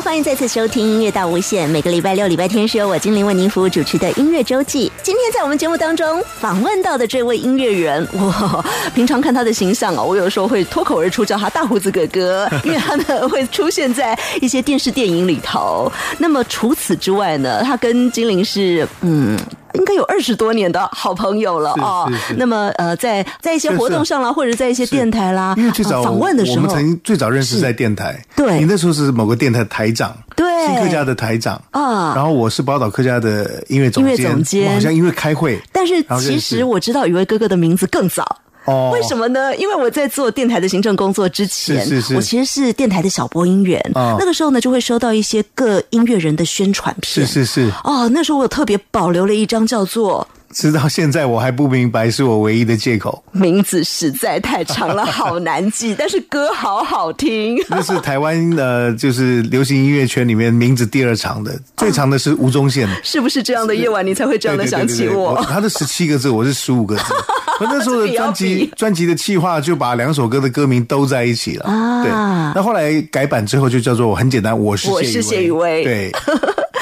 欢迎再次收听音乐大无限。每个礼拜六、礼拜天是由我精灵为您服务主持的音乐周记。今天在我们节目当中访问到的这位音乐人，哇，平常看他的形象啊，我有时候会脱口而出叫他大胡子哥哥，因为他呢会出现在一些电视电影里头。那么除此之外呢，他跟精灵是嗯。应该有二十多年的好朋友了哦。那么呃，在在一些活动上啦，或者在一些电台啦，因为最早访问的时候，我们曾经最早认识在电台。对，你那时候是某个电台台长，对，新客家的台长啊。然后我是宝岛客家的音乐总监，音乐总监，好像因为开会。但是其实我知道宇威哥哥的名字更早。哦，为什么呢？因为我在做电台的行政工作之前，是是是，我其实是电台的小播音员。那个时候呢，就会收到一些各音乐人的宣传片。是是是。哦，那时候我特别保留了一张叫做。直到现在我还不明白，是我唯一的借口。名字实在太长了，好难记，但是歌好好听。那是台湾呃，就是流行音乐圈里面名字第二长的，最长的是吴宗宪。是不是这样的夜晚你才会这样的想起我？他的十七个字，我是十五个字。我那时候的专辑专辑的企划就把两首歌的歌名都在一起了。啊，对。那后来改版之后就叫做很简单，我是我是谢雨薇。对。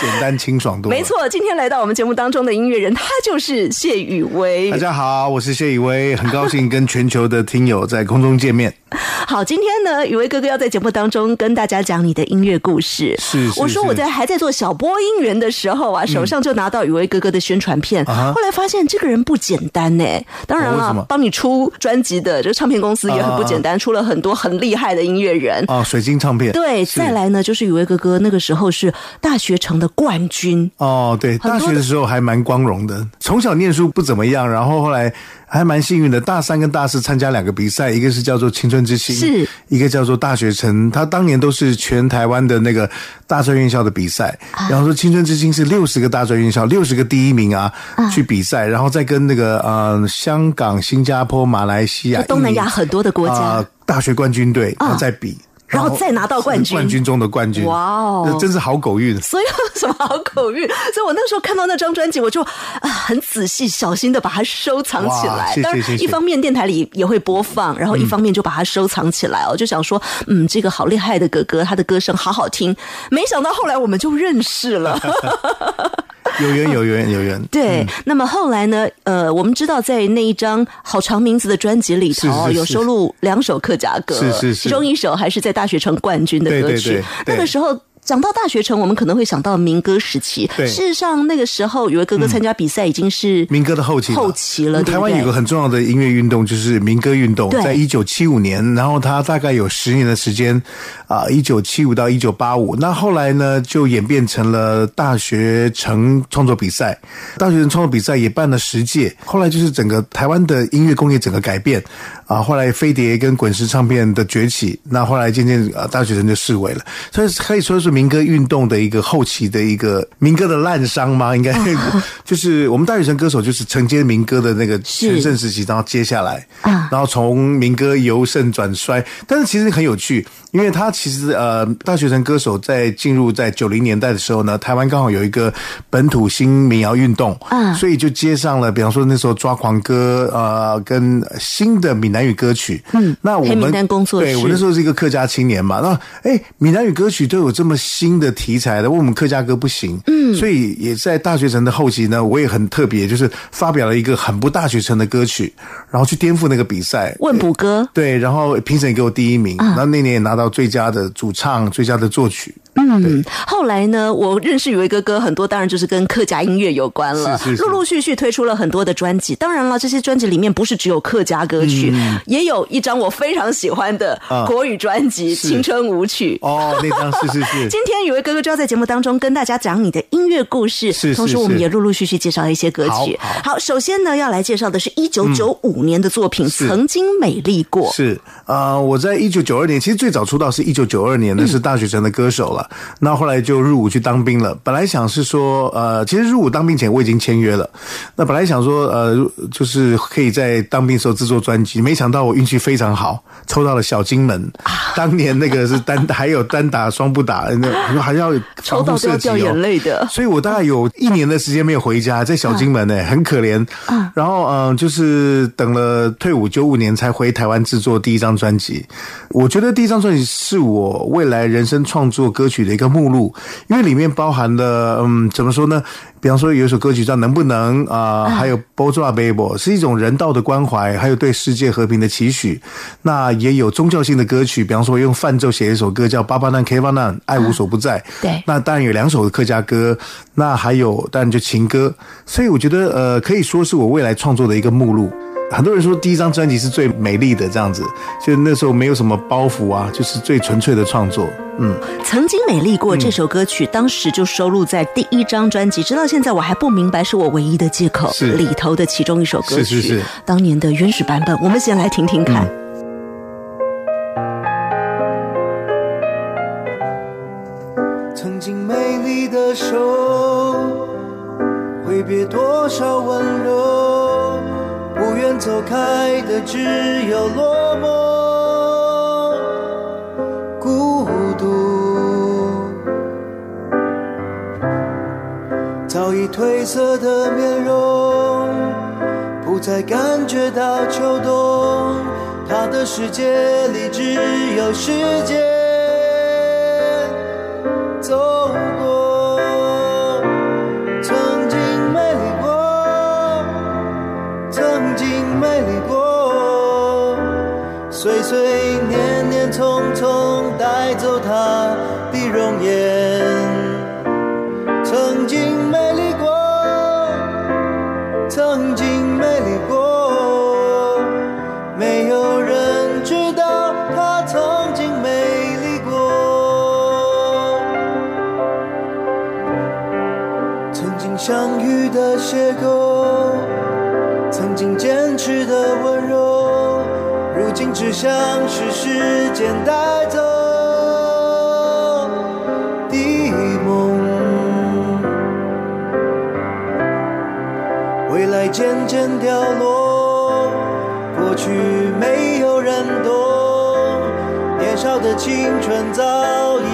简单清爽多，没错。今天来到我们节目当中的音乐人，他就是谢宇威。大家好，我是谢宇威，很高兴跟全球的听友在空中见面。好，今天呢，雨薇哥哥要在节目当中跟大家讲你的音乐故事。是，我说我在还在做小播音员的时候啊，手上就拿到雨薇哥哥的宣传片，后来发现这个人不简单呢。当然了，帮你出专辑的这个唱片公司也很不简单，出了很多很厉害的音乐人啊，水晶唱片。对，再来呢，就是雨薇哥哥那个时候是大学城的冠军哦。对，大学的时候还蛮光荣的，从小念书不怎么样，然后后来。还蛮幸运的，大三跟大四参加两个比赛，一个是叫做青春之星，是一个叫做大学城。他当年都是全台湾的那个大专院校的比赛。然后说青春之星是六十个大专院校，六十个第一名啊去比赛，然后再跟那个呃香港、新加坡、马来西亚、东南亚很多的国家大学冠军队然后再比。然后再拿到冠军，冠军中的冠军，哇哦，真是好狗运。所以有什么好狗运？所以我那时候看到那张专辑，我就啊很仔细、小心的把它收藏起来。当然，一方面电台里也会播放，然后一方面就把它收藏起来。我就想说，嗯，这个好厉害的哥哥，他的歌声好好听。没想到后来我们就认识了。有缘有缘有缘。对，那么后来呢？呃，我们知道在那一张好长名字的专辑里头，有收录两首客家歌，是是是，其中一首还是在大学城冠军的歌曲。那个时候。讲到大学城，我们可能会想到民歌时期。对，事实上那个时候，有位哥哥参加比赛已经是民歌的后期后期了。台湾有个很重要的音乐运动，就是民歌运动，在一九七五年，然后他大概有十年的时间啊，一九七五到一九八五。那后来呢，就演变成了大学城创作比赛。大学城创作比赛也办了十届。后来就是整个台湾的音乐工业整个改变啊。后来飞碟跟滚石唱片的崛起，那后来渐渐啊，大学生就式微了。所以可以说是。民歌运动的一个后期的一个民歌的滥觞吗？应该 就是我们大学生歌手就是承接民歌的那个全盛时期，然后接下来啊，然后从民歌由盛转衰，但是其实很有趣。因为他其实呃，大学生歌手在进入在九零年代的时候呢，台湾刚好有一个本土新民谣运动，嗯，所以就接上了，比方说那时候抓狂歌，呃，跟新的闽南语歌曲，嗯，那我们工作对我那时候是一个客家青年嘛，那哎，闽南语歌曲都有这么新的题材的，为我们客家歌不行，嗯，所以也在大学城的后期呢，我也很特别，就是发表了一个很不大学城的歌曲，然后去颠覆那个比赛，问卜歌，对，然后评审给我第一名，然后那年也拿。到最佳的主唱、最佳的作曲。嗯，后来呢，我认识宇威哥哥很多，当然就是跟客家音乐有关了。是是，陆陆续续推出了很多的专辑。当然了，这些专辑里面不是只有客家歌曲，也有一张我非常喜欢的国语专辑《青春舞曲》。哦，那张是是是。今天宇威哥哥就要在节目当中跟大家讲你的音乐故事。同时，我们也陆陆续续介绍一些歌曲。好，首先呢，要来介绍的是一九九五年的作品《曾经美丽过》。是啊，我在一九九二年，其实最早出道是一九九二年，的是大学城的歌手了。那后来就入伍去当兵了。本来想是说，呃，其实入伍当兵前我已经签约了。那本来想说，呃，就是可以在当兵时候制作专辑，没想到我运气非常好，抽到了小金门。当年那个是单，还有单打双不打，那还要抽到都要掉眼泪的。所以我大概有一年的时间没有回家，在小金门呢，很可怜。然后嗯，就是等了退伍九五年才回台湾制作第一张。专辑，我觉得第一张专辑是我未来人生创作歌曲的一个目录，因为里面包含了，嗯，怎么说呢？比方说有一首歌曲叫《能不能》啊，还有《b o z a Baby》，是一种人道的关怀，还有对世界和平的期许。那也有宗教性的歌曲，比方说用泛奏写一首歌叫《巴巴难 K 巴难》，爱无所不在。对，那当然有两首客家歌，那还有当然就情歌。所以我觉得，呃，可以说是我未来创作的一个目录。很多人说第一张专辑是最美丽的，这样子，就那时候没有什么包袱啊，就是最纯粹的创作。嗯，曾经美丽过这首歌曲，当时就收录在第一张专辑，直到现在我还不明白是我唯一的借口。是里头的其中一首歌曲，是是是，当年的原始版本，我们先来听听看。曾经美丽的手，挥别多少温柔。走开的只有落寞、孤独，早已褪色的面容，不再感觉到秋冬。他的世界里只有时间走。岁岁年年匆匆带走它只像是时间带走的梦，未来渐渐凋落，过去没有人懂，年少的青春早已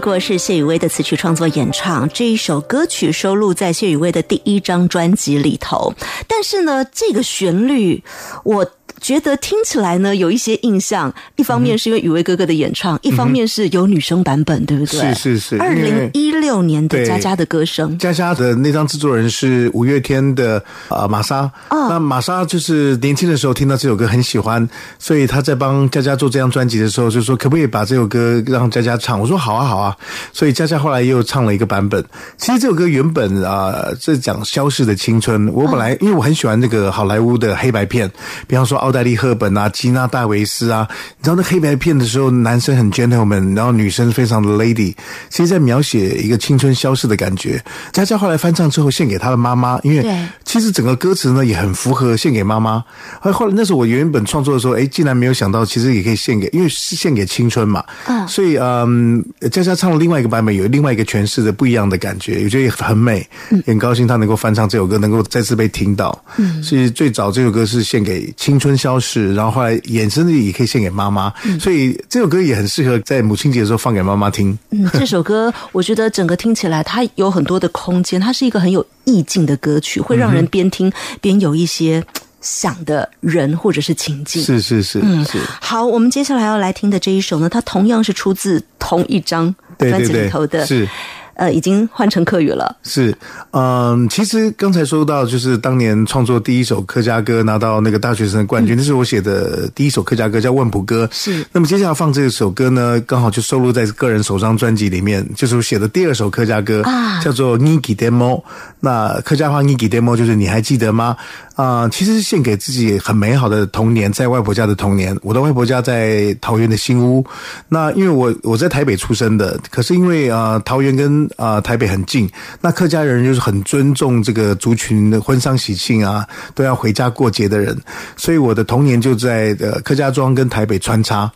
过是谢雨薇的词曲创作演唱，这一首歌曲收录在谢雨薇的第一张专辑里头。但是呢，这个旋律我。觉得听起来呢有一些印象，一方面是因为雨薇哥哥的演唱，一方面是有女生版本，对不对？是是是。二零一六年的佳佳的歌声，佳佳的那张制作人是五月天的呃玛莎，哦那玛莎就是年轻的时候听到这首歌很喜欢，所以他在帮佳佳做这张专辑的时候就说可不可以把这首歌让佳佳唱？我说好啊好啊，所以佳佳后来又唱了一个版本。其实这首歌原本啊、呃是讲消逝的青春，我本来、因为我很喜欢那个好莱坞的黑白片，比方说奥黛丽赫本啊、吉娜戴维斯啊，你知道那黑白片的时候，男生很 gentleman，然后女生非常的 lady，其实在描写一个青春消逝的感觉。佳佳后来翻唱之后献给她的妈妈，因为其实整个歌词呢也很符合献给妈妈。后来后来那时候我原本创作的时候，哎，竟然没有想到其实也可以献给，因为是献给青春嘛，嗯。所以嗯，佳佳唱了另外一个版本，有另外一个诠释的不一样的感觉，我觉得也很美，也很高兴她能够翻唱这首歌，能够再次被听到。嗯，是最早这首歌是献给青春消逝，然后后来衍生的也可以献给妈妈，所以这首歌也很适合在母亲节的时候放给妈妈听。嗯，这首歌我觉得整个听起来它有很多的空间，它是一个很有意境的歌曲，会让人边听边有一些想的人或者是情境。是是是嗯，好，我们接下来要来听的这一首呢，它同样是出自同一张专辑里头的，是。呃，已经换成客语了。是，嗯，其实刚才说到，就是当年创作第一首客家歌拿到那个大学生的冠军，那是我写的第一首客家歌，叫《问卜歌》。是那么接下来放这首歌呢，刚好就收录在个人首张专辑里面，就是我写的第二首客家歌，啊叫做《Niki Demo》。那客家话“ Niki Demo ”就是你还记得吗？啊、其实是献给自己很美好的童年，在外婆家的童年。我的外婆家在桃园的新屋。那因为我我在台北出生的，可是因为啊、桃园跟啊、台北很近，那客家人就是很尊重这个族群的婚丧喜庆啊，都要回家过节的人，所以我的童年就在呃客家庄跟台北穿插。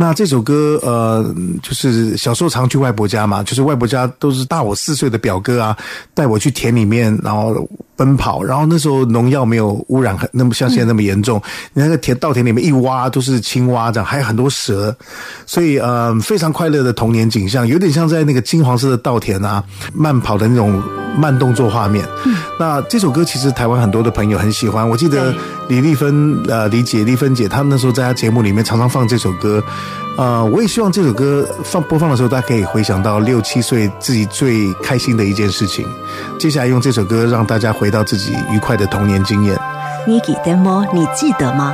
那这首歌，呃，就是小时候常去外婆家嘛，就是外婆家都是大我四岁的表哥啊，带我去田里面，然后奔跑，然后那时候农药没有污染很那么像现在那么严重，你那个田稻田里面一挖都是青蛙这样，还有很多蛇，所以呃非常快乐的童年景象，有点像在那个金黄色的稻田啊慢跑的那种慢动作画面。那这首歌其实台湾很多的朋友很喜欢，我记得李丽芬呃李姐丽芬姐她那时候在她节目里面常常放这首歌。呃，我也希望这首歌放播放的时候，大家可以回想到六七岁自己最开心的一件事情。接下来用这首歌让大家回到自己愉快的童年经验。你记得吗？你记得吗？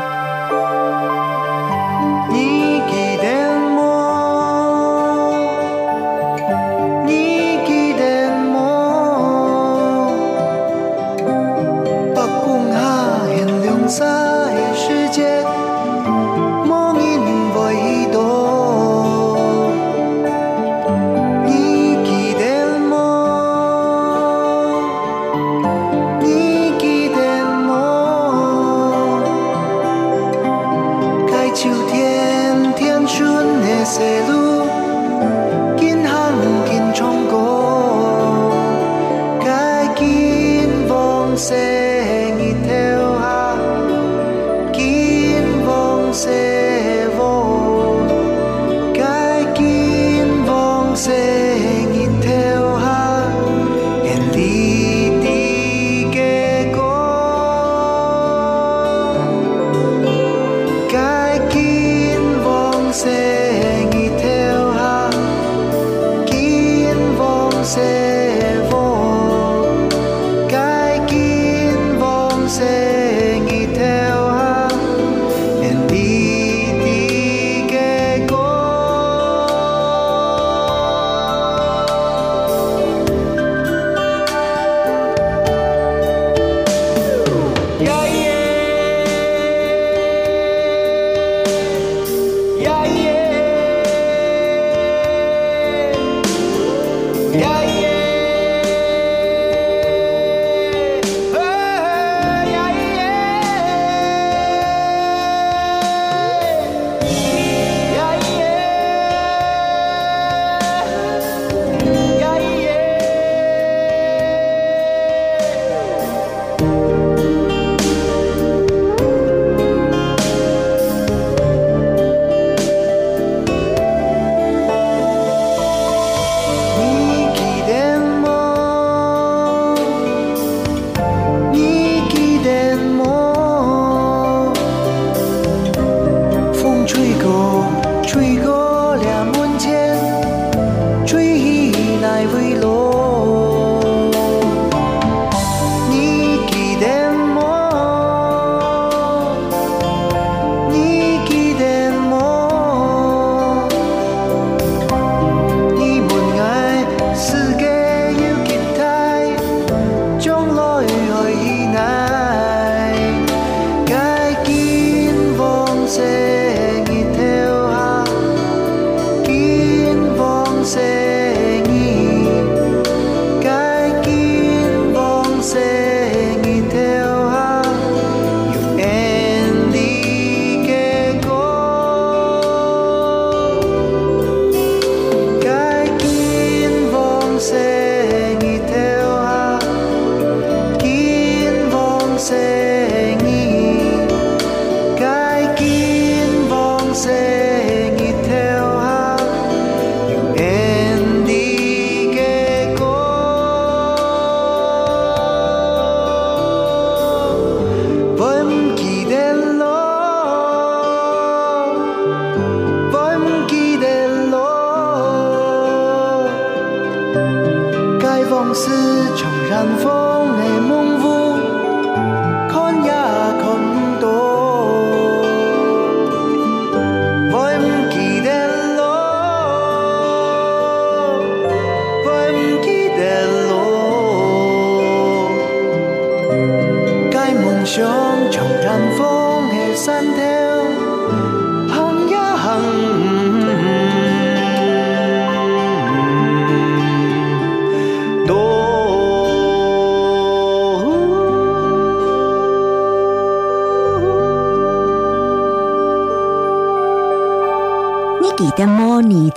绽放的梦雾，看也看不到。我不记得路，我不记得路。该梦想像绽放的山头，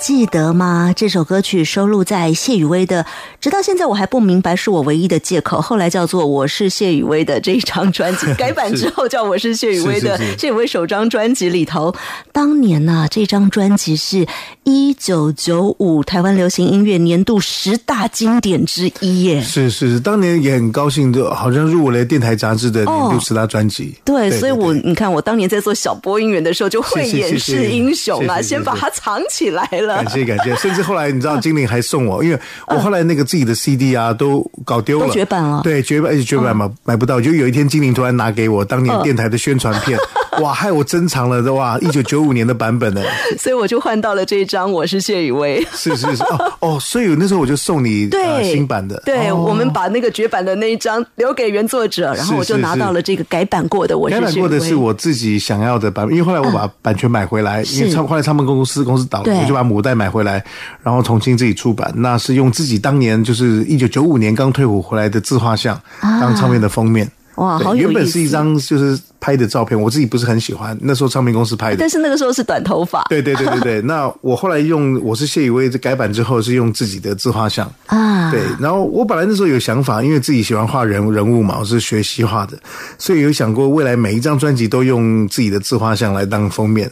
记得吗？这首歌曲收录在谢雨薇的，直到现在我还不明白，是我唯一的借口。后来叫做《我是谢雨薇》的这一张专辑改版之后叫《我是谢雨薇》的谢雨薇首张专辑里头，当年呐、这张专辑是一九九五台湾流行音乐年度十大经典之一耶。是是，当年也很高兴，就好像入围了电台杂志的年哦度十大专辑。对，所以我你看，我当年在做小播音员的时候，就慧是是眼是是识英雄啊，先把它藏起来了感。谢感谢，甚至后来你知道，精灵还送我，因为我后来那个自己的 CD 啊都搞丢了，绝版了。对，绝版，而且绝版嘛，买不到。就有一天精灵突然拿给我当年嗯电台的宣传片，哇，害我珍藏了哇，一九九五年的版本呢。所以我就换到了这一张《我是谢雨薇》。是是是，哦哦，所以那时候我就送你 对、呃新版的，对、哦。我们把那个绝版的那一张留给原作者，然后我就拿到了这个改版过的《我是改版过的是我自己想要的版本，因为后来我把版权买回来，因为是唱后来唱片公司公司倒了，我就把母带买回来，然后重新自己出版。那是用自己当年就是一九九五年刚退伍回来的自画像当唱片的封面。哇，原本是一。张就是拍的照片，我自己不是很喜欢，那时候唱片公司拍的但。是那个时候是短头发对对对对对，那我后来用我是谢宇威改版之后是用自己的自画像，啊，对，然后我本来那时候有想法，因为自己喜欢画人人物嘛，我是学习画的，所以有想过未来每一张专辑都用自己的自画像来当封面。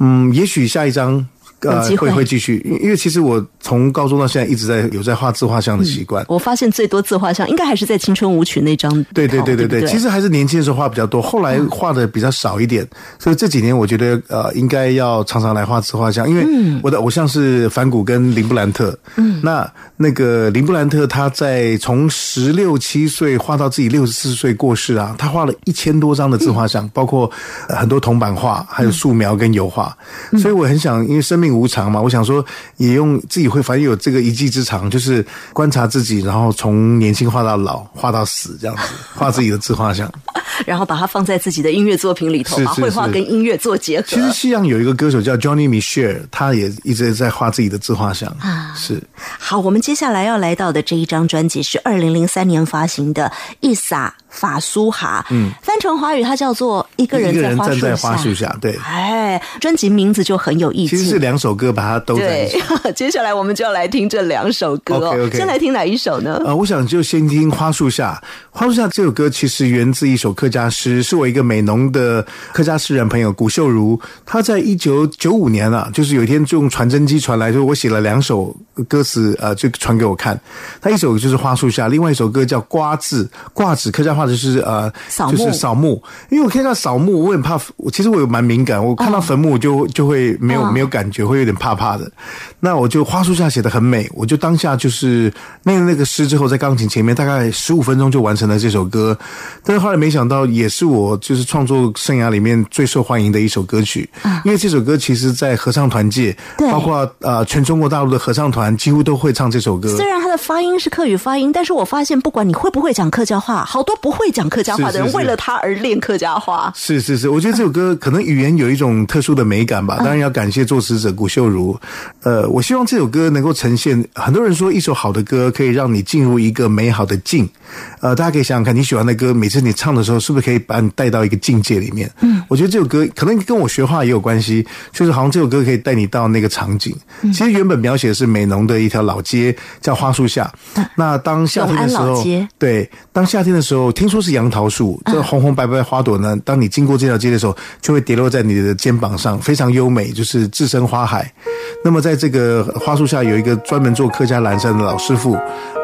嗯，也许下一张。呃会。会会继续，因因为其实我从高中到现在一直在有在画自画像的习惯。我发现最多自画像应该还是在《青春舞曲》那张。对对对对对，其实还是年轻的时候画比较多，后来画的比较少一点，所以这几年我觉得呃应该要常常来画自画像，因为我的偶像是梵谷跟林布兰特，嗯，那那个林布兰特他在从十六七岁画到自己六十四岁过世啊，他画了一千多张的自画像，包括呃很多铜版画，还有素描跟油画，所以我很想，因为生命无常嘛，我想说也用自己会反正有这个一技之长，就是观察自己，然后从年轻画到老，画到死这样子，画自己的自画像。然后把它放在自己的音乐作品里头，把绘画跟音乐做结合。其实西洋有一个歌手叫 Johnny Mitchell，他也一直在画自己的自画像啊，是好，我们接下来要来到的这一张专辑是二零零三年发行的《一撒法苏哈》，嗯，翻成华语它叫做《一个人在花树站在花树下，对，哎，专辑名字就很有意境。其实是两首歌把它都。对，接下来我们就要来听这两首歌先来听哪一首呢？呃，我想就先听《花树下》。《花树下》这首歌其实源自一首客家诗，是我一个美浓的客家诗人朋友古秀如，他在一九九五年啊，就是有一天就用传真机传来，就是我写了两首歌词，呃，就传给我看。他一首就是《花树下》，另外一首歌叫《瓜字》，瓜子客家话就是呃，扫墓就是扫墓。因为我看到扫墓，我很怕，我其实我有蛮敏感，我看到坟墓我就就会没有、哦没有感觉，会有点怕怕的。那我就花树下写的很美，我就当下就是念了那个诗之后，在钢琴前面大概十五分钟就完成了这首歌。但是后来没想到，也是我就是创作生涯里面最受欢迎的一首歌曲，因为这首歌其实在合唱团界，包括呃全中国大陆的合唱团几乎都会唱这首歌。虽然它的发音是客语发音，但是我发现不管你会不会讲客家话，好多不会讲客家话的人为了他而练客家话。是是是，我觉得这首歌可能语言有一种特殊的美感吧。当然要感谢作词者谷秀如。呃，我希望这首歌能够呈现。很多人说一首好的歌可以让你进入一个美好的境。呃，大家可以想想看，你喜欢的歌，每次你唱的时候，是不是可以把你带到一个境界里面？嗯，我觉得这首歌可能跟我学画也有关系，就是好像这首歌可以带你到那个场景。其实原本描写的是美浓的一条老街，叫花树下。那当夏天的时候对，当夏天的时候，听说是杨桃树，这红红白白的花朵呢，当你经过这条街的时候，就会跌落在你的肩膀上，非常优美，就是置身花海。那么在这个花树下有一个专门做客家蓝山的老师傅，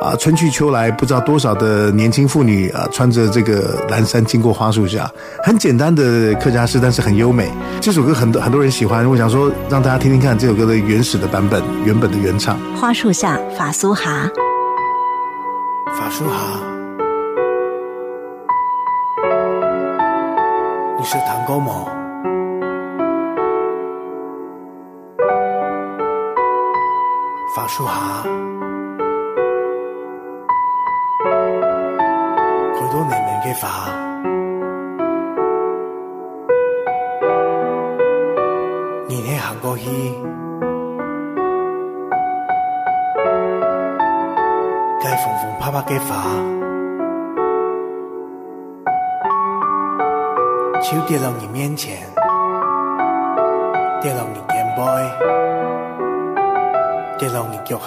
啊，春去秋来，不知道多少的年轻妇女啊，穿着这个蓝衫经过花树下，很简单的客家诗，但是很优美。这首歌很多很多人喜欢，我想说让大家听听看这首歌的原始的版本，原本的原唱。花树下，法苏哈。法树下，你是糖果吗？法术下，佢都年年嘅法，年年行過去，該縫縫拍拍嘅法，手跌到你面前，跌到你肩背。跌落你腳下，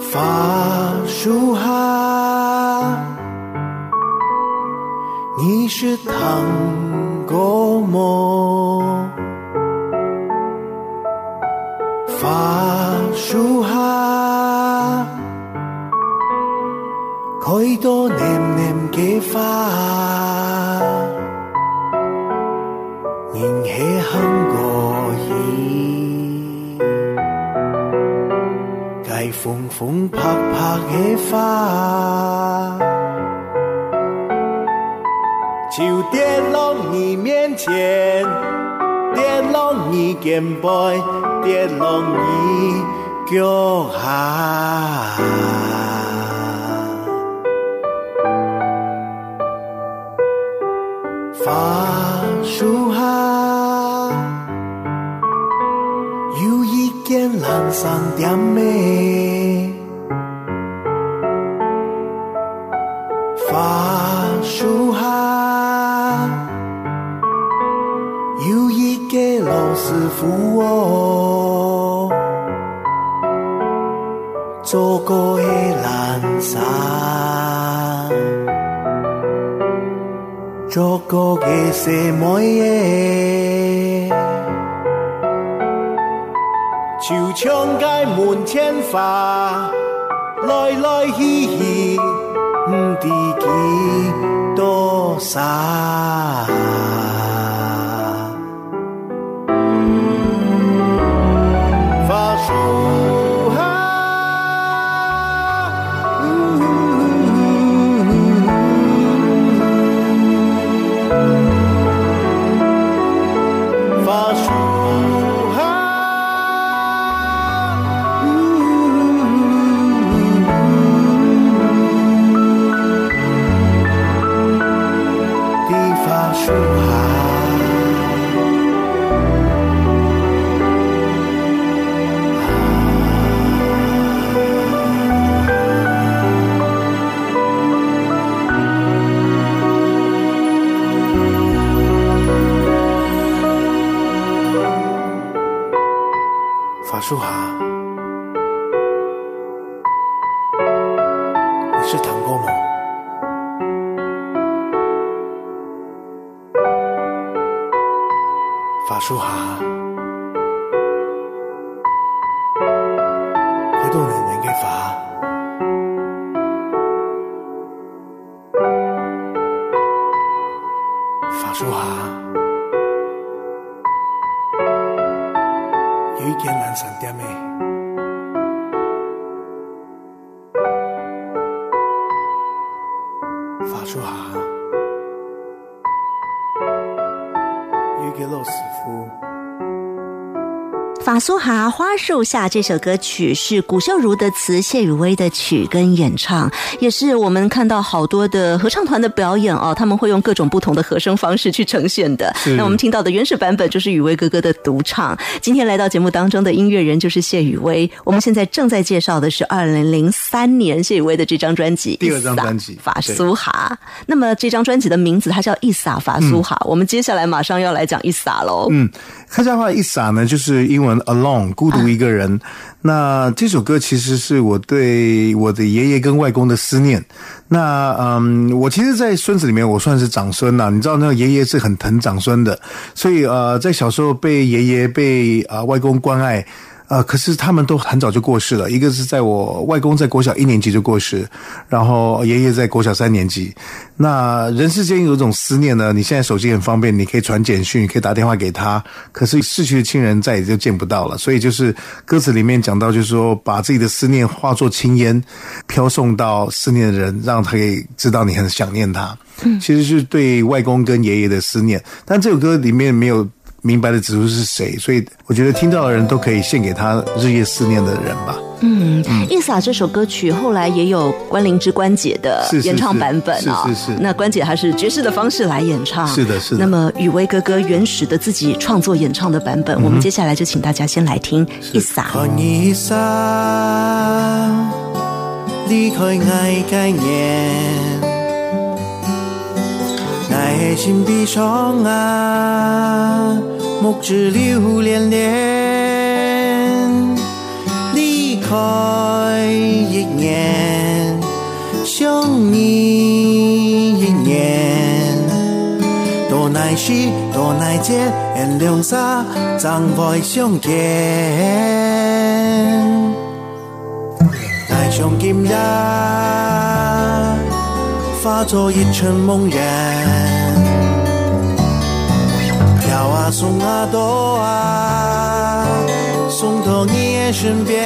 法樹下，你是糖果麼？法樹下，多黏黏嘅花。人氣哼過意，該風風拍拍嘅花，就跌落你面前，跌落你肩背，跌落你脚下。说哈话花樹下这首歌曲是古秀如的词，谢雨薇的曲跟演唱，也是我们看到好多的合唱团的表演哦，他们会用各种不同的和声方式去呈现的。那我们听到的原始版本就是雨薇哥哥的独唱。今天来到节目当中的音乐人就是谢雨薇。我们现在正在介绍的是二零零三年谢雨薇的这张专辑，第二张专辑法苏哈。那么这张专辑的名字它叫一撒法苏哈。我们接下来马上要来讲一撒喽。嗯，客家话一撒呢，就是英文 alone 孤一个人。那这首歌其实是我对我的爷爷跟外公的思念。那嗯，我其实，在孙子里面，我算是长孙了。你知道，那个爷爷是很疼长孙的，所以呃，在小时候被爷爷被啊、外公关爱。呃，可是他们都很早就过世了。一个是在我外公在国小一年级就过世，然后爷爷在国小三年级。那人世间有一种思念呢，你现在手机很方便，你可以传简讯，可以打电话给他。可是逝去的亲人再也就见不到了，所以就是歌词里面讲到，就是说把自己的思念化作青烟，飘送到思念的人，让他可以知道你很想念他。嗯，其实是对外公跟爷爷的思念。但这首歌里面没有。明白的指出是谁，所以我觉得听到的人都可以献给他日夜思念的人吧。嗯，《萨》这首歌曲后来也有关灵芝关姐的演唱版本啊。是是是。那关姐还是爵士的方式来演唱。是的，是的。那么雨薇哥哥原始的自己创作演唱的版本，我们接下来就请大家先来听《一撒》。一撒，离开爱概念。爱心闭上啊，目只流连连，离开一年，想你一年，多耐时，多耐节，原谅啥，怎会相见？爱上今日，化作一场梦魇。送啊多啊，送到你身边，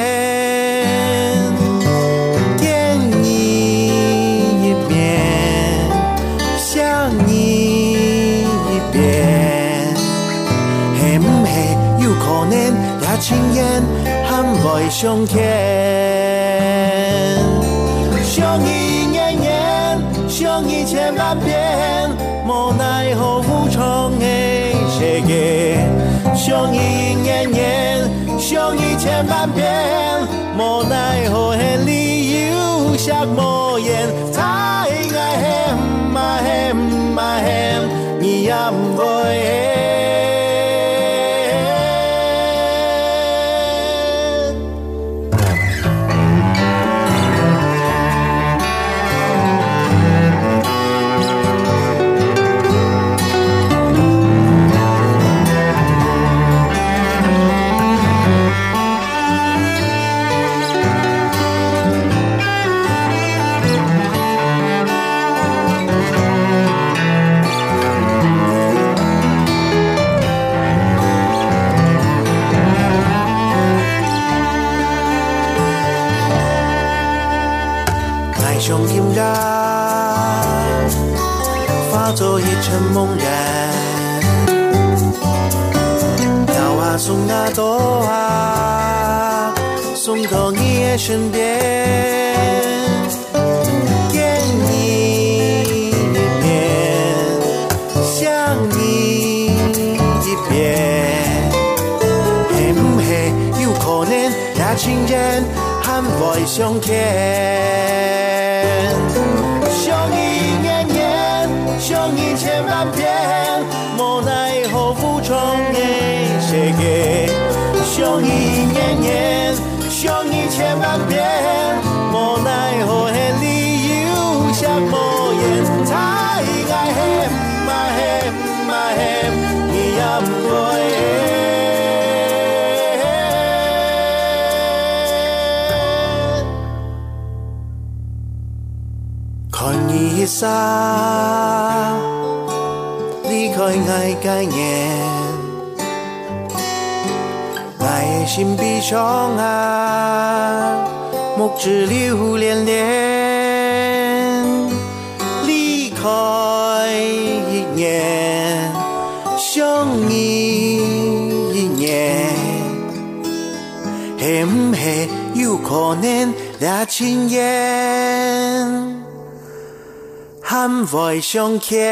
见你一面，想你一遍，嘿唔嘿，有可能也亲眼喊会相见，相依年年，相依千万遍，无奈身边，见你一面，想你一遍，会不会有可能也情人还会相见？相依年年，相依千万遍，无奈何负重的世界，相依年年。相依千万遍，无奈何的理由寂寞言，太爱恨，嘛恨嘛恨，你也不会。看一刹，离开爱概念。心闭上啊，目只流连连，离开一年，想你一年，会唔会有可能俩亲眼还会相见？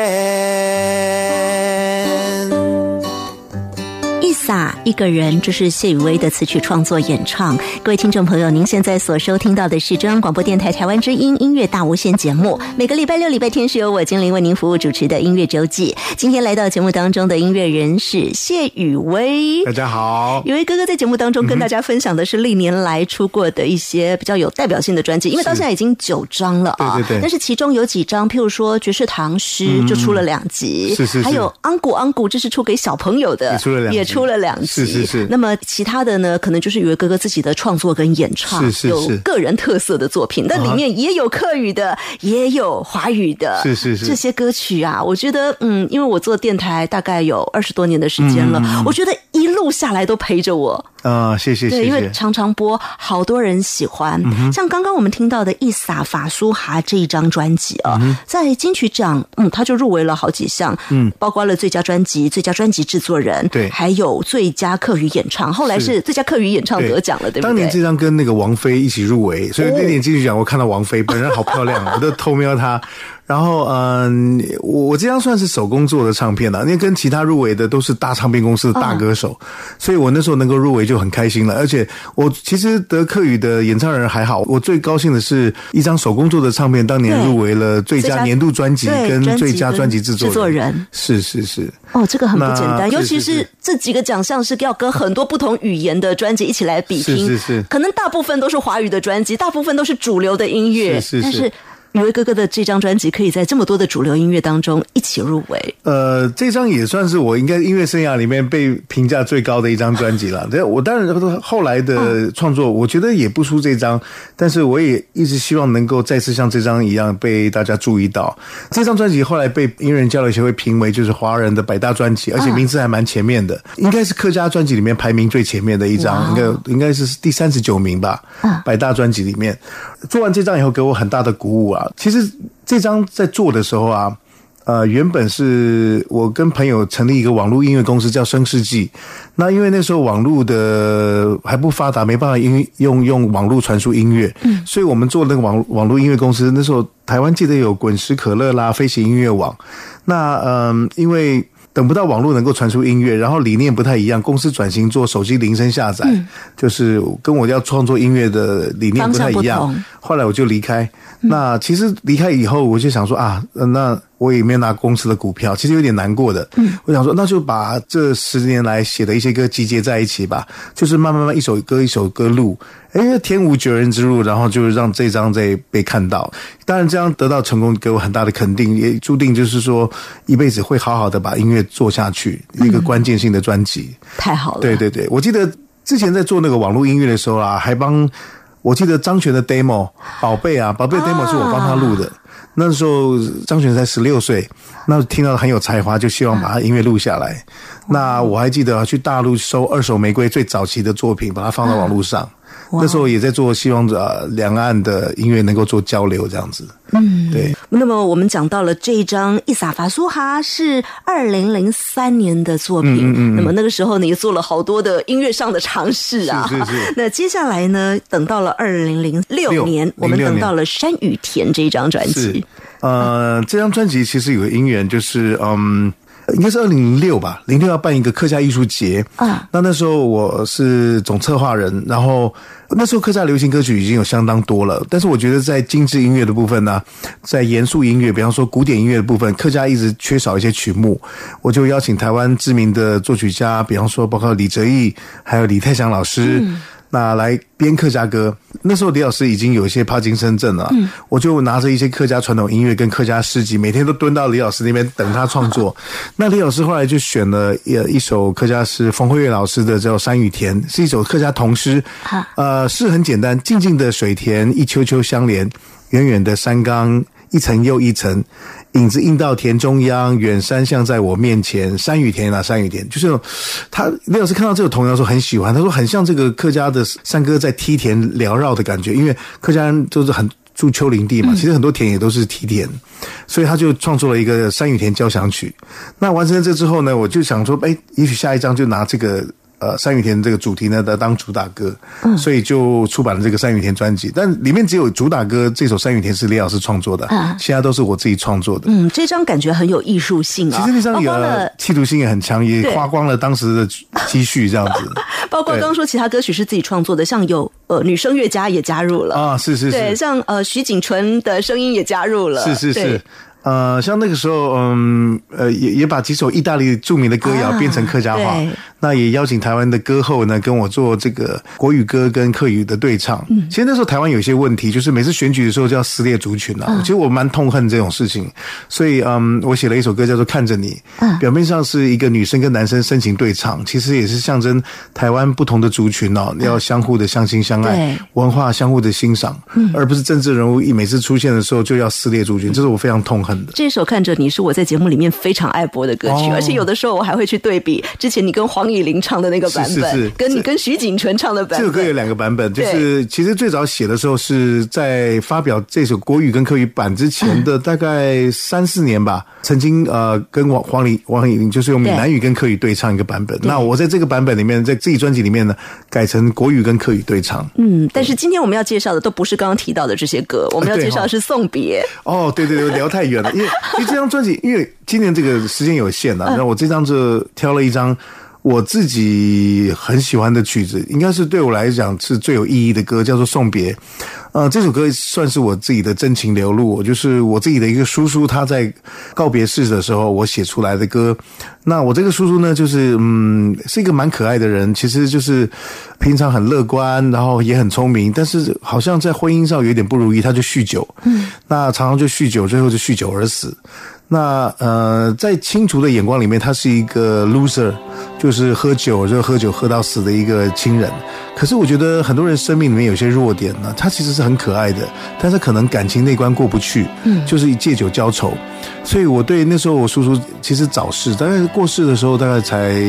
撒一个人，这是谢雨薇的词曲创作演唱。各位听众朋友，您现在所收听到的是中央广播电台台湾之音音乐大无限节目。每个礼拜六、礼拜天是由我精灵为您服务主持的音乐周记。今天来到节目当中的音乐人是谢雨薇。大家好，雨薇哥哥在节目当中跟大家分享的是历年来出过的一些比较有代表性的专辑，因为到现在已经九张了啊。对对对。但是其中有几张，譬如说爵士唐诗就出了两集，是是。还有安古安古，这是出给小朋友的，也出了两，也出了。了两集。是是是那么其他的呢，可能就是宇威哥哥自己的创作跟演唱，是是有个人特色的作品。那里面也有客语的，也有华语的，是是是这些歌曲啊，我觉得，嗯，因为我做电台大概有二十多年的时间了，我觉得一路下来都陪着我。啊，谢谢对。因为常常播，好多人喜欢。像刚刚我们听到的《一撒法苏哈》这一张专辑啊，在金曲奖，嗯，他就入围了好几项，嗯，包括了最佳专辑、最佳专辑制作人，对还有最佳客语演唱。后来是最佳客语演唱得奖了，对不对？当年这张跟那个王菲一起入围，所以那年金曲奖我看到王菲本人好漂亮，我都偷瞄她。然后，嗯，我我这张算是手工做的唱片了，因为跟其他入围的都是大唱片公司的大歌手，所以我那时候能够入围就很开心了。而且我其实德克语的演唱人还好，我最高兴的是一张手工做的唱片，当年入围了最最佳佳年度专辑跟最佳专辑制作制作人。是是是，哦，这个很不简单，尤其是这几个奖项是要跟很多不同语言的专辑一起来比拼，是是是。可能大部分都是华语的专辑，大部分都是主流的音乐，是是是。但是宇威哥哥的这张专辑可以在这么多的主流音乐当中一起入围，呃，这张也算是我应该音乐生涯里面被评价最高的一张专辑了。这我当然后来的创作，我觉得也不输这张，但是我也一直希望能够再次像这张一样被大家注意到。这张专辑后来被音乐人交流协会评为就是华人的百大专辑，而且名字还蛮前面的，应该是客家专辑里面排名最前面的一张，应该应该是第三十九名吧。百大专辑里面，做完这张以后给我很大的鼓舞啊。其实这张在做的时候啊。呃，原本是我跟朋友成立一个网络音乐公司，叫声世纪。那因为那时候网络的还不发达，没办法用用用网络传输音乐，嗯，所以我们做那个网网络音乐公司。那时候台湾记得有滚石可乐啦、飞行音乐网。那嗯，因为等不到网络能够传输音乐，然后理念不太一样，公司转型做手机铃声下载，就是跟我要创作音乐的理念不太一样。后来我就离开。那其实离开以后，我就想说啊，呃那我也没有拿公司的股票，其实有点难过的。嗯，我想说，那就把这十年来写的一些歌集结在一起吧，就是慢慢慢一首歌一首歌录。哎，天无绝人之路，然后就让这张在被看到。当然，这样得到成功，给我很大的肯定，也注定就是说一辈子会好好的把音乐做下去，一个关键性的专辑。太好了，对对对，我记得之前在做那个网络音乐的时候啊，还帮我记得张悬的 demo 宝贝啊，宝贝的 demo 是我帮他录的。那时候张悬才十六岁，那听到很有才华，就希望把他音乐录下来。那我还记得去大陆收二手玫瑰最早期的作品，把它放到网络上。那时候也在做，希望呃两岸的音乐能够做交流这样子。嗯，对。那么我们讲到了这一张《伊萨法苏哈》是二零零三年的作品，嗯嗯嗯那么那个时候你也做了好多的音乐上的尝试啊。是是是那接下来呢，等到了二零零六六年，我们等到了山与田这一张专是辑。，呃，这张专辑其实有个因缘，就是嗯。应该是二零零六吧，零六要办一个客家艺术节啊。那那时候我是总策划人，然后那时候客家流行歌曲已经有相当多了，但是我觉得在精致音乐的部分呢，在严肃音乐，比方说古典音乐的部分，客家一直缺少一些曲目，我就邀请台湾知名的作曲家，比方说包括李哲毅，还有李泰祥老师。那来编客家歌，那时候李老师已经有一些帕金森症了，我就拿着一些客家传统音乐跟客家诗集，每天都蹲到李老师那边等他创作。那李老师后来就选了一一首客家诗，冯慧月老师的叫《山与田》，是一首客家童诗。呃，诗很简单，静静的水田一丘丘相连，远远的山岗一层又一层，影子映到田中央，远山像在我面前。山与田啊，山与田，就是他李老师看到这个童谣说很喜欢，他说很像这个客家的山歌在梯田缭绕的感觉，因为客家人都是很住丘陵地嘛，其实很多田也都是梯田，所以他就创作了一个山与田交响曲。那完成了这之后呢，我就想说，哎，也许下一张就拿这个。呃，山雨田这个主题呢，来当主打歌，所以就出版了这个山雨田专辑。但里面只有主打歌这首《山雨田》是李老师创作的，其他都是我自己创作的。嗯，这张感觉很有艺术性啊。其实那张包也括了企图性也很强，也花光了当时的积蓄，这样子。包括刚刚说其他歌曲是自己创作的，像有呃女声乐家也加入了啊，是是是，对，像呃徐景纯的声音也加入了，是是是对。呃，像那个时候，嗯，呃，也也把几首意大利著名的歌谣啊变成客家话，对。那也邀请台湾的歌后呢跟我做这个国语歌跟客语的对唱。嗯。其实那时候台湾有一些问题，就是每次选举的时候就要撕裂族群啊。嗯其实我蛮痛恨这种事情，所以嗯，我写了一首歌叫做《看着你》，嗯表面上是一个女生跟男生深情对唱，其实也是象征台湾不同的族群哦，要相互的相亲相爱对，文化相互的欣赏，而不是政治人物一每次出现的时候就要撕裂族群，这是我非常痛恨的。这首看着你是我在节目里面非常爱播的歌曲，哦而且有的时候我还会去对比之前你跟黄以玲唱的那个版本，是是是跟你跟徐锦纯唱的版本。这首歌有两个版本，就是其实最早写的时候是在发表这首国语跟客语版之前的 大概三四年吧，曾经呃跟王黄李王以玲就是用闽南语跟客语对唱一个版本。那我在这个版本里面，在自己专辑里面呢，改成国语跟客语对唱。嗯，但是今天我们要介绍的都不是刚刚提到的这些歌，我们要介绍的是送别。哦，对对对，聊太远了，因为因为这张专辑，因为今年这个时间有限啊，然后我这张就挑了一张。我自己很喜欢的曲子，应该是对我来讲是最有意义的歌，叫做《送别》。呃，这首歌算是我自己的真情流露，就是我自己的一个叔叔，他在告别式的时候我写出来的歌。那我这个叔叔呢，就是嗯，是一个蛮可爱的人，其实就是平常很乐观，然后也很聪明，但是好像在婚姻上有点不如意，他就酗酒。嗯，那常常就酗酒，最后就酗酒而死。那呃，在清楚的眼光里面，他是一个 loser，就是喝酒就喝酒喝到死的一个亲人。可是我觉得很多人生命里面有些弱点呢，他其实是很可爱的，但是可能感情那关过不去，嗯，就是借酒浇愁。所以我对那时候我叔叔其实早逝，大概过世的时候大概才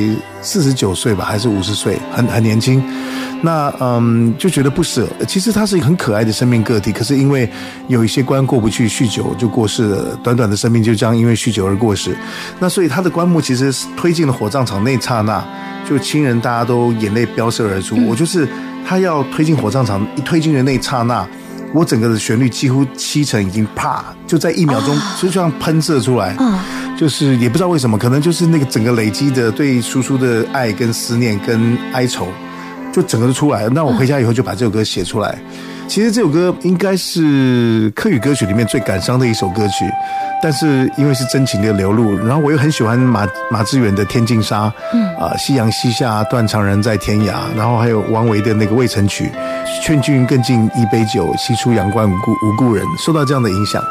四十九岁吧，还是五十岁，很很年轻。那嗯，就觉得不舍。其实他是一个很可爱的生命个体，可是因为有一些关过不去，酗酒就过世了。短短的生命就这样因为酗酒而过世。那所以他的棺木其实是推进了火葬场那一刹那，就亲人大家都眼泪飙射而出。我就是他要推进火葬场，一推进的那一刹那。我整个的旋律几乎七成已经啪，就在一秒钟就这样喷射出来，就是也不知道为什么，可能就是那个整个累积的对叔叔的爱跟思念跟哀愁，就整个都出来了。那我回家以后就把这首歌写出来。其实这首歌应该是客语歌曲里面最感伤的一首歌曲，但是因为是真情的流露，然后我又很喜欢马马致远的《天净沙》，嗯啊，夕阳西下，断肠人在天涯，然后还有王维的那个《渭城曲》，劝君更尽一杯酒，西出阳关无故无故人，受到这样的影响，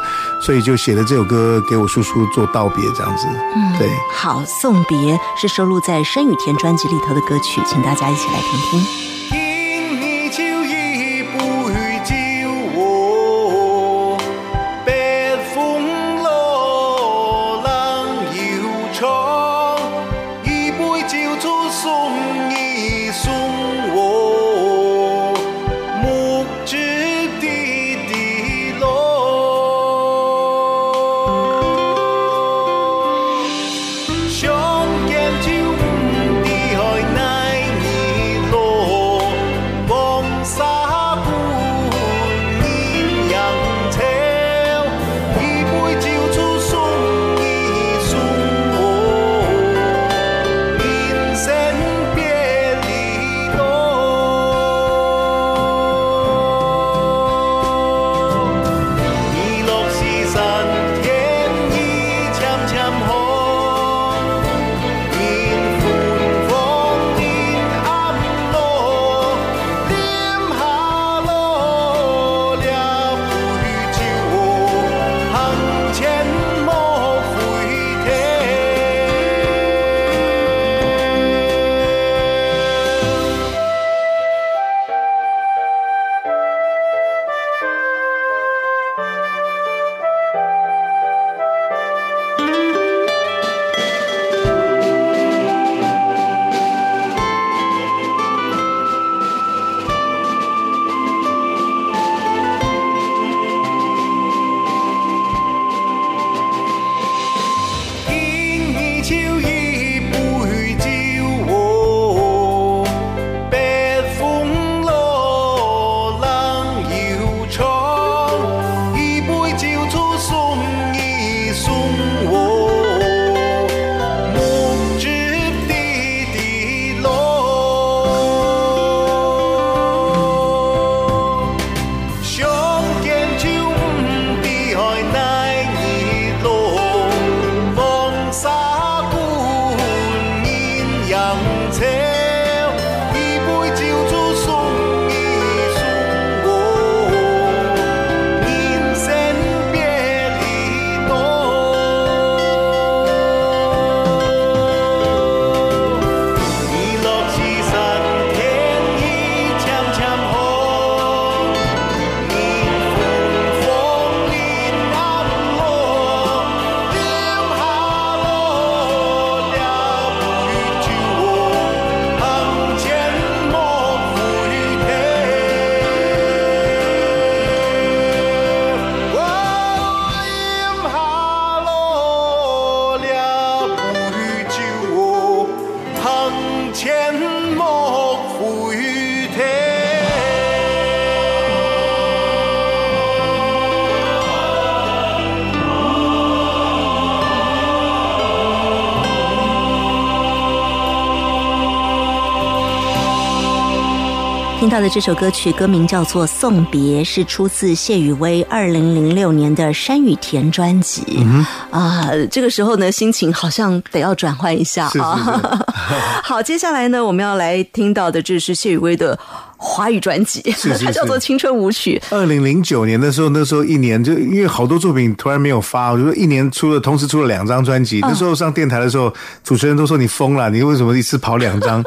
所以就写了这首歌给我叔叔做道别，这样子，嗯，对。好，送别是收录在《生与甜》专辑里头的歌曲，请大家一起来听听。一杯酒出送一送到的这首歌曲，歌名叫做《送别》，是出自谢雨薇二零零六年的《山与田》专辑。啊，这个时候呢，心情好像得要转换一下啊。好，接下来呢，我们要来听到的，这是谢雨薇的。华语专辑，它叫做《青春舞曲》。二零零九年的时候，那时候一年就因为好多作品突然没有发，我就说一年出了，同时出了两张专辑。那时候上电台的时候，主持人都说你疯了，你为什么一次跑两张？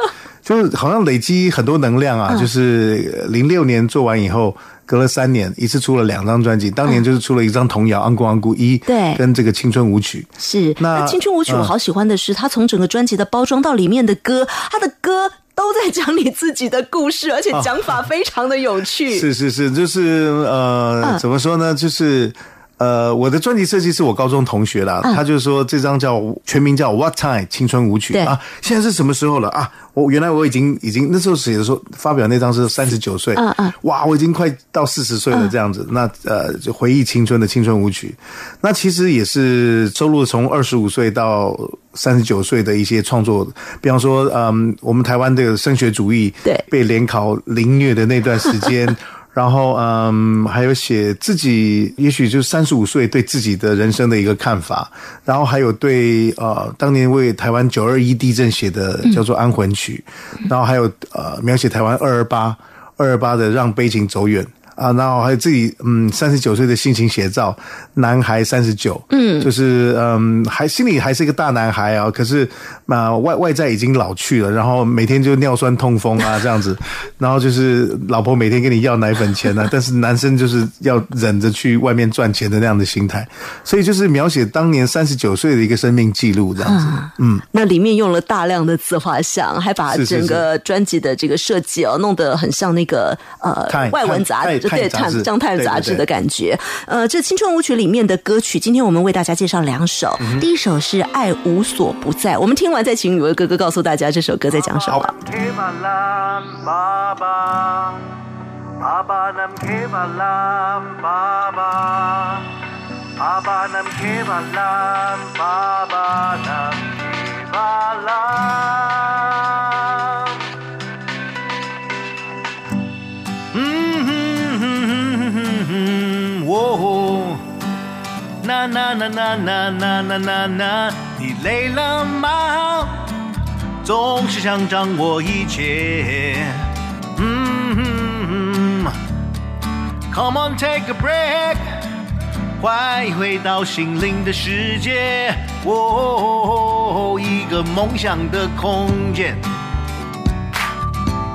就是好像累积很多能量啊。就是零六年做完以后，隔了三年，一次出了两张专辑。当年就是出了一张童谣《安姑安姑一》，对，跟这个《青春舞曲》是。那《青春舞曲》我好喜欢的是，它从整个专辑的包装到里面的歌，它的歌。都在讲你自己的故事，而且讲法非常的有趣。是是是，就是呃，怎么说呢？就是呃，我的专辑设计是我高中同学啦，他就说这张叫全名叫《What Time 青春舞曲》啊，现在是什么时候了啊？我原来我已经已经那时候写的时候发表那张是三十九岁，嗯嗯，哇，我已经快到四十岁了这样子。那呃，就回忆青春的青春舞曲，那其实也是收录从二十五岁到三十九岁的一些创作。比方说，嗯，我们台湾这个升学主义对被联考凌虐的那段时间。然后，嗯，还有写自己，也许就三十五岁对自己的人生的一个看法。然后还有对呃，当年为台湾九二一地震写的叫做《安魂曲》。然后还有呃，描写台湾二二八二二八的让悲情走远。啊，然后还有自己，嗯，三十九岁的心情写照，男孩三十九，嗯，就是嗯，还心里还是一个大男孩啊，可是啊外外在已经老去了，然后每天就尿酸痛风啊这样子，然后就是老婆每天跟你要奶粉钱呢，但是男生就是要忍着去外面赚钱的那样的心态，所以就是描写当年三十九岁的一个生命记录这样子，嗯，那里面用了大量的自画像，还把整个专辑的这个设计哦弄得很像那个呃外文杂志。对，看《张太杂志》的感觉。呃，这《青春舞曲》里面的歌曲，今天我们为大家介绍两首。第一首是《爱无所不在》，我们听完再请宇文哥哥告诉大家这首歌在讲什么。呐呐呐呐呐呐呐呐呐，你累了吗？总是想掌握一切。嗯，Come on take a break，快回到心灵的世界。哦，一个梦想的空间，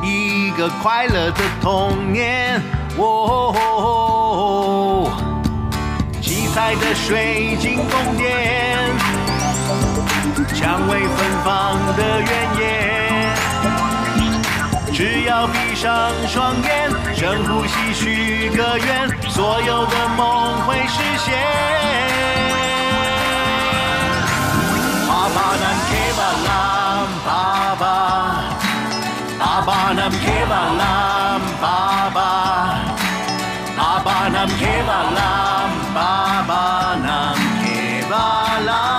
一个快乐的童年。哦。彩的水晶宫殿，蔷薇芬芳的原野。只要闭上双眼，深呼吸，许个愿，所有的梦会实现。爸爸南 K 巴拉，爸爸，爸爸南 K 巴拉，爸爸，爸爸南 K 巴拉。caravana que va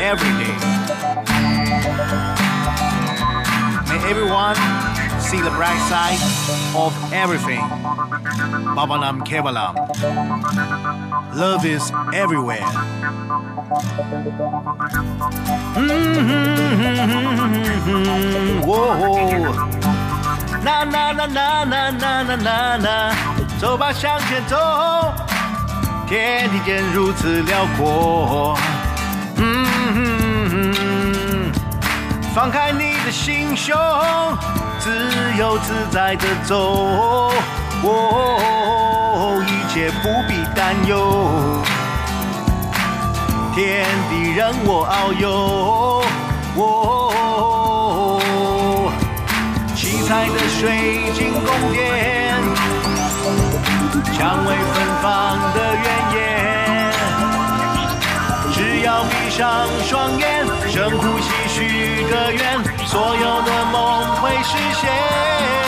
every day. May everyone see the bright side of everything. Babalam Kevalam. Love is everywhere. Mm-hmm. Whoa. Na na na na na na na na na. 走吧，向前走，天地间如此辽阔。 放开你的心胸，自由自在的走。哦，一切不必担忧，天地任我遨游。哦，七彩的水晶宫殿，蔷薇芬芳的原野。只要闭上双眼，深呼吸，许个愿，所有的梦会实现。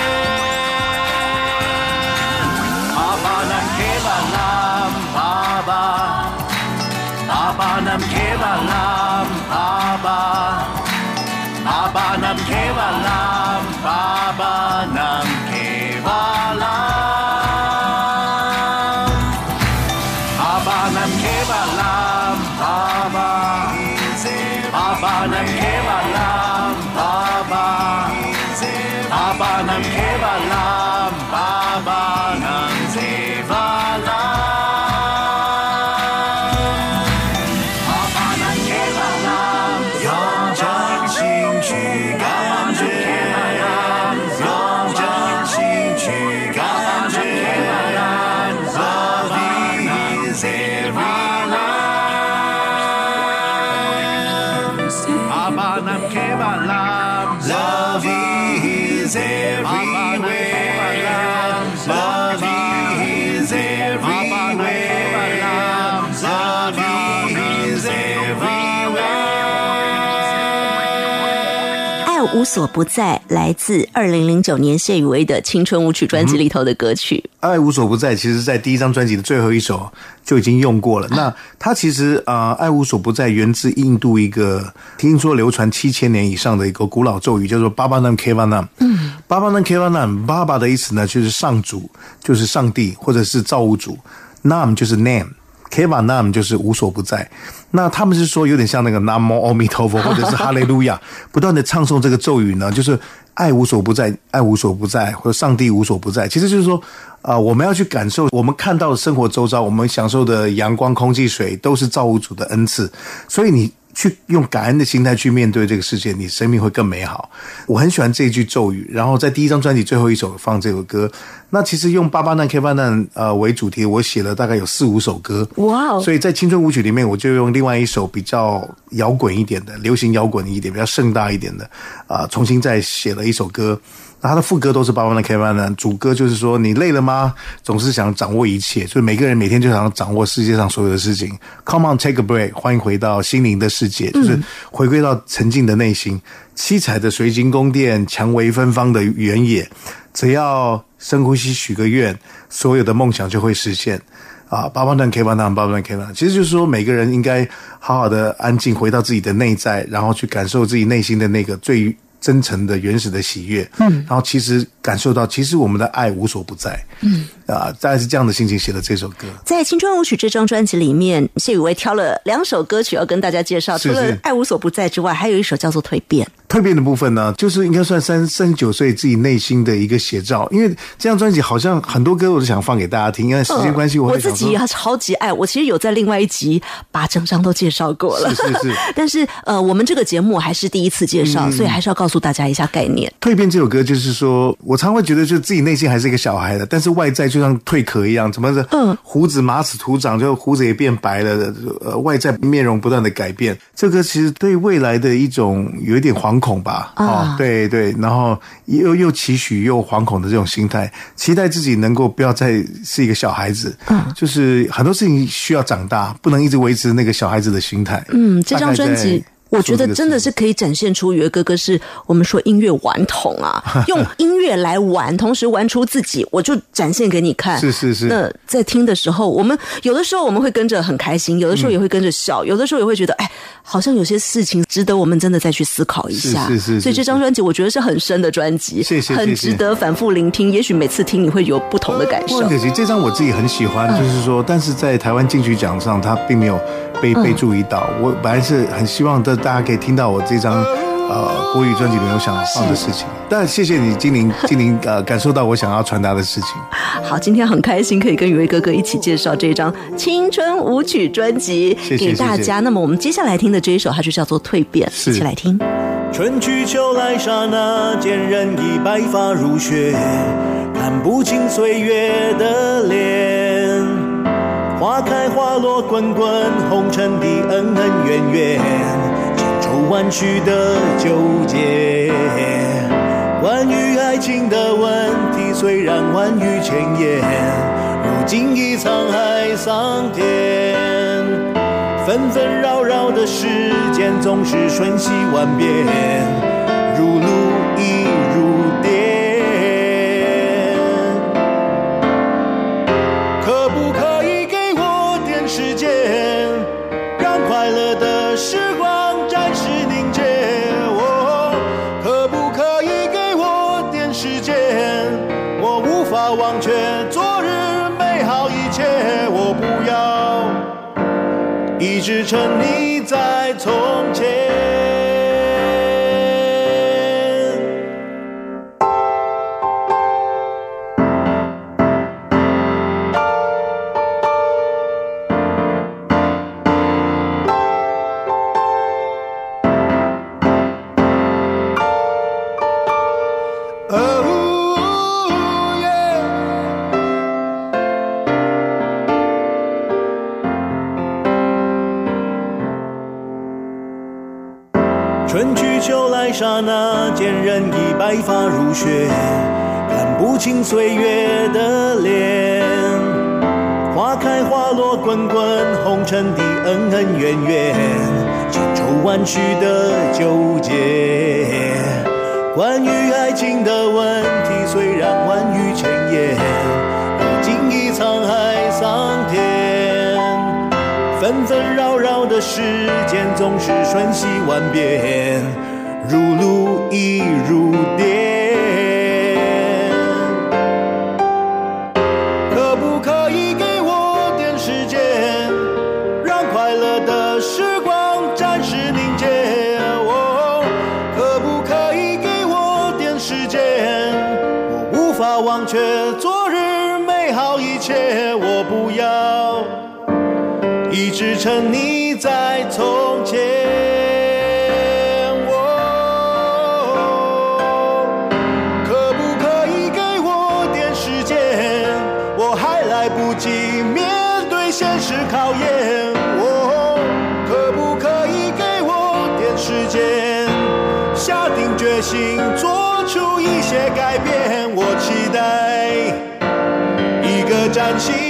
无所不在，来自二零零九年谢雨薇的青春舞曲专辑里头的歌曲。爱无所不在，其实在第一张专辑的最后一首就已经用过了。那它其实啊、呃爱无所不在源自印度一个听说流传七千年以上的一个古老咒语，叫做巴巴南 K 巴南。嗯，巴巴南 K 巴南，巴巴的意思呢就是上主，就是上帝或者是造物主，Nam 就是 name。K e v a Nam 就是无所不在，那他们是说有点像那个南无阿弥陀佛或者是哈利路亚，不断的唱诵这个咒语呢，就是爱无所不在，爱无所不在，或者上帝无所不在。其实就是说，啊、我们要去感受我们看到的生活周遭，我们享受的阳光、空气、水，都是造物主的恩赐，所以你。去用感恩的心态去面对这个世界，你生命会更美好。我很喜欢这一句咒语，然后在第一张专辑最后一首放这首歌。那其实用八八难 K 八难呃为主题，我写了大概有四五首歌。哇哦所以在青春舞曲里面，我就用另外一首比较摇滚一点的、流行摇滚一点、比较盛大一点的啊、重新再写了一首歌。那它的副歌都是八八难 K 八难，主歌就是说你累了吗？总是想掌握一切，就是每个人每天就想掌握世界上所有的事情。Come on, take a break，欢迎回到心灵的世界，就是回归到沉静的内心。七彩的水晶宫殿，蔷薇芬芳的原野，只要深呼吸许个愿，所有的梦想就会实现。啊，八八段 K 八段，八八段 K 八段，其实就是说每个人应该好好的安静，回到自己的内在，然后去感受自己内心的那个最真诚的、原始的喜悦。嗯，然后其实感受到，其实我们的爱无所不在。嗯，啊，大概是这样的心情写的这首歌。在《青春舞曲》这张专辑里面，谢宇威挑了两首歌曲要跟大家介绍，除了爱无所不在》之外，还有一首叫做《蜕变》。蜕变的部分呢，就是应该算三三十九岁自己内心的一个写照。因为这张专辑好像很多歌我都想放给大家听，因为时间关系，嗯我会想说自己也超级爱。我其实有在另外一集把整张都介绍过了，是是是 但是呃，我们这个节目还是第一次介绍，嗯所以还是要告诉大家一下概念。蜕变这首歌，就是说我常会觉得，就是自己内心还是一个小孩的，但是外在就像蜕壳一样，怎么的？嗯，胡子马齿土长，就胡子也变白了，呃，外在面容不断的改变。这个其实对未来的一种有一点惶恐吧，啊，对对，然后又又期许又惶恐的这种心态，期待自己能够不要再是一个小孩子，嗯，就是很多事情需要长大，不能一直维持那个小孩子的心态。嗯，这张专辑。我觉得真的是可以展现出宇威哥哥是我们说音乐顽童啊，用音乐来玩，同时玩出自己，我就展现给你看。是是是那在听的时候，我们有的时候我们会跟着很开心，有的时候也会跟着笑，有的时候也会觉得，哎，好像有些事情值得我们真的再去思考一下。是是是是所以这张专辑我觉得是很深的专辑，谢谢很值得反复聆听。也许每次听你会有不同的感受这张我自己很喜欢，就是说，但是在台湾金曲奖上，它并没有被被注意到。我本来是很希望的，大家可以听到我这张呃国语专辑里面有想放的事情。但谢谢你，精灵精灵呃，感受到我想要传达的事情。好，今天很开心可以跟雨薇哥哥一起介绍这张青春舞曲专辑谢谢给大谢谢家。那么我们接下来听的这一首，它就叫做《蜕变》，一起来听。春去秋来，刹那间人已白发如雪，看不清岁月的脸。花开花落，滚滚红尘的恩恩怨怨，千愁万绪的纠结。关于爱情的问题，虽然万语千言，如今已沧海桑田。纷纷扰扰的世间，总是瞬息万变，如露支撑你总是瞬息万变，如露亦如电。可不可以给我点时间，让快乐的时光暂时凝结？可不可以给我点时间？我无法忘却昨日美好一切，我不要。一直沉溺在从前。哦，可不可以给我点时间？我还来不及面对现实考验。哦，可不可以给我点时间？下定决心做出一些改变。我期待一个崭新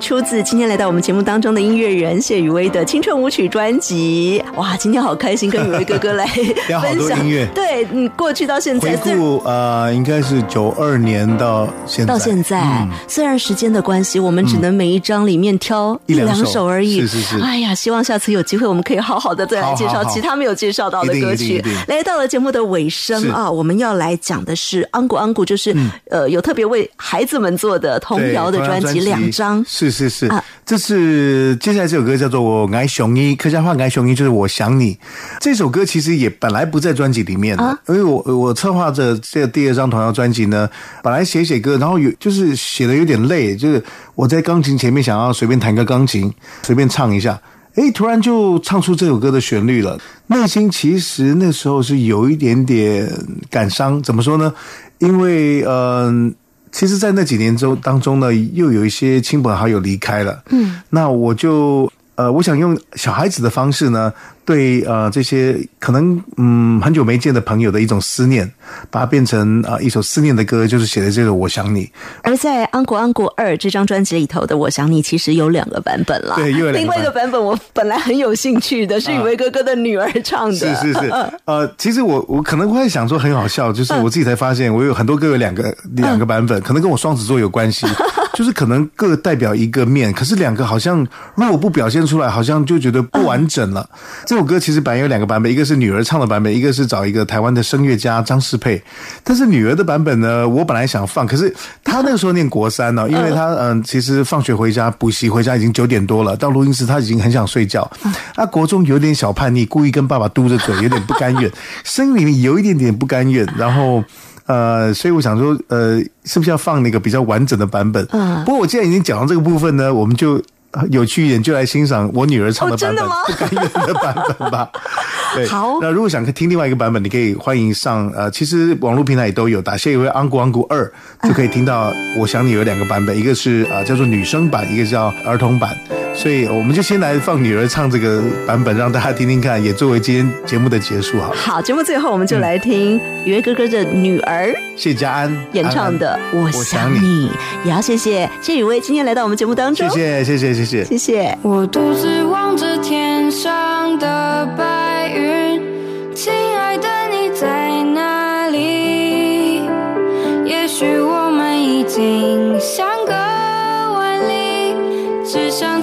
出自今天来到我们节目当中的音乐人谢雨薇的青春舞曲专辑。哇，今天好开心，跟雨薇哥哥来 分享多音乐。对，嗯，过去到现在，回顾呃，应该是九二年到现在，到现在，嗯。虽然时间的关系，我们只能每一张里面挑一两首。首而已。是是是。哎呀，希望下次有机会，我们可以好好的再来介绍其他没有介绍到的歌曲。来到了节目的尾声啊，我们要来讲的是《安古安古》，就是、呃有特别为孩子们做的童谣的专辑。两张。是是是，啊这是接下来这首歌叫做《我爱熊一》，客家话爱熊一就是我想你。这首歌其实也本来不在专辑里面的，啊因为我我策划着这个第二张童谣专辑呢，本来写写歌，然后有就是写的有点累，就是我在钢琴前面想要随便弹个钢琴，随便唱一下。诶，突然就唱出这首歌的旋律了，内心其实那时候是有一点点感伤。怎么说呢？因为嗯、其实，在那几年中当中呢，又有一些亲朋好友离开了。嗯，那我就呃，我想用小孩子的方式呢，对呃这些可能嗯很久没见的朋友的一种思念，把它变成啊、呃一首思念的歌，就是写的这个《我想你》。而在《安国安国二》这张专辑里头的《我想你》，其实有两个版本啦。对又有两个另外一个版本我本来很有兴趣的，是雨薇哥哥的女儿唱的。是是是，呃，其实我我可能会想说很好笑，就是我自己才发现，我有很多歌有两个两个版本，可能跟我双子座有关系，就是可能各代表一个面，可是两个好像如果不表现出来，好像就觉得不完整了。这首歌其实本来有两个版本，一个是女儿唱的版本，一个是找一个台湾的声乐家张世佩。但是女儿的版本呢，我本来想放，可是她那个时候念国三呢、因为她嗯，其实放学回家补习回家已经九点多了，到录音室她已经很想睡觉。啊，国中有点小叛逆，故意跟爸爸嘟着嘴，有点不甘愿，声音里面有一点点不甘愿，然后。呃，所以我想说，呃，是不是要放那个比较完整的版本？嗯不过我既然已经讲到这个部分呢，我们就呃有趣一点，就来欣赏我女儿唱的版本，哦真的吗不甘愿的版本吧。对，好那如果想听另外一个版本，你可以欢迎上呃，其实网络平台也都有，打谢一位安古安古二就可以听到。我想你有两个版本，一个是呃叫做女生版，一个叫儿童版。所以我们就先来放女儿唱这个版本，让大家听听看，也作为今天节目的结束好。好，节目最后我们就来听雨薇哥哥的女儿谢家安演唱的《我我想你想你》，也要谢谢谢雨薇今天来到我们节目当中，谢谢谢谢谢谢。谢谢。我独自望着天上的白云，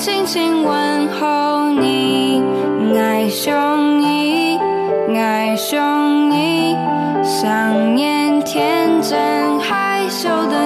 轻轻问候你，爱上你，爱上你，想念天真害羞的